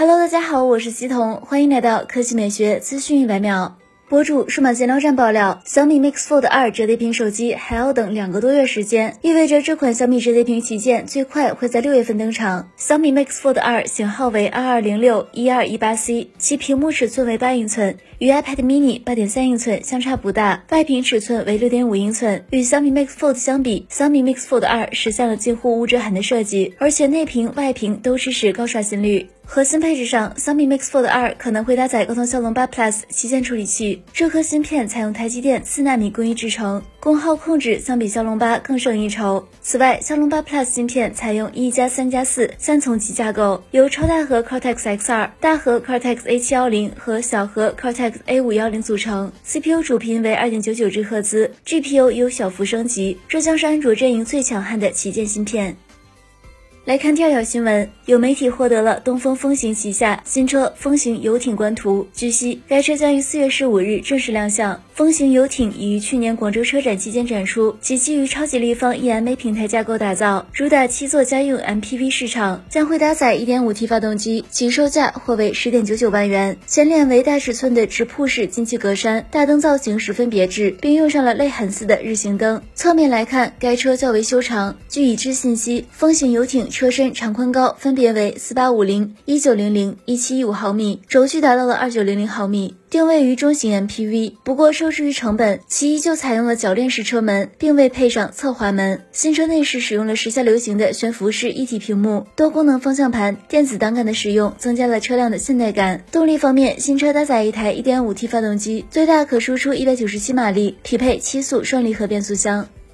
Hello，大家好，我是西彤，欢迎来到科技美学资讯一百秒。博主数码闲聊站爆料，小米 Mix Fold 二折叠屏手机还要等两个多月时间，意味着这款小米折叠屏旗舰最快会在六月份登场。小米 Mix Fold 二型号为二二零六一二一八 C，其屏幕尺寸为八英寸，与 iPad mini 八点三英寸相差不大，外屏尺寸为六点五英寸。与小米 Mix Fold 相比，小米 Mix Fold 二实现了近乎无遮痕的设计，而且内屏、外屏都支持高刷新率。核心配置上，小米 Mix Fold 二可能会搭载高通骁龙八 Plus 旗舰处理器，这颗芯片采用台积电四纳米工艺制成，功耗控制相比骁龙八更胜一筹。此外，骁龙八 Plus 芯片采用一加三加四三层级架构，由超大核 Cortex X 二、大核 Cortex A 七幺零和小核 Cortex A 五幺零组成。CPU 主频为二点九九兆赫兹，GPU 有小幅升级，这将是安卓阵营最强悍的旗舰芯片。来看第二条新闻，有媒体获得了东风风行旗下新车风行游艇官图。据悉，该车将于四月十五日正式亮相。风行游艇已于去年广州车展期间展出，其基于超级立方 EMA 平台架构打造，主打七座家用 MPV 市场，将会搭载 1.5T 发动机，起售价或为十点九九万元。前脸为大尺寸的直瀑式进气格栅，大灯造型十分别致，并用上了泪痕似的日行灯。侧面来看，该车较为修长。据已知信息，风行游艇。车身长宽高分别为四八五零、一九零零、一七一五毫米，轴距达到了二九零零毫米，定位于中型 MPV。不过受制于成本，其依旧采用了铰链式车门，并未配上侧滑门。新车内饰使用了时下流行的悬浮式一体屏幕，多功能方向盘，电子档杆的使用增加了车辆的现代感。动力方面，新车搭载一台一点五 T 发动机，最大可输出一百九十七马力，匹配七速双离合变速箱。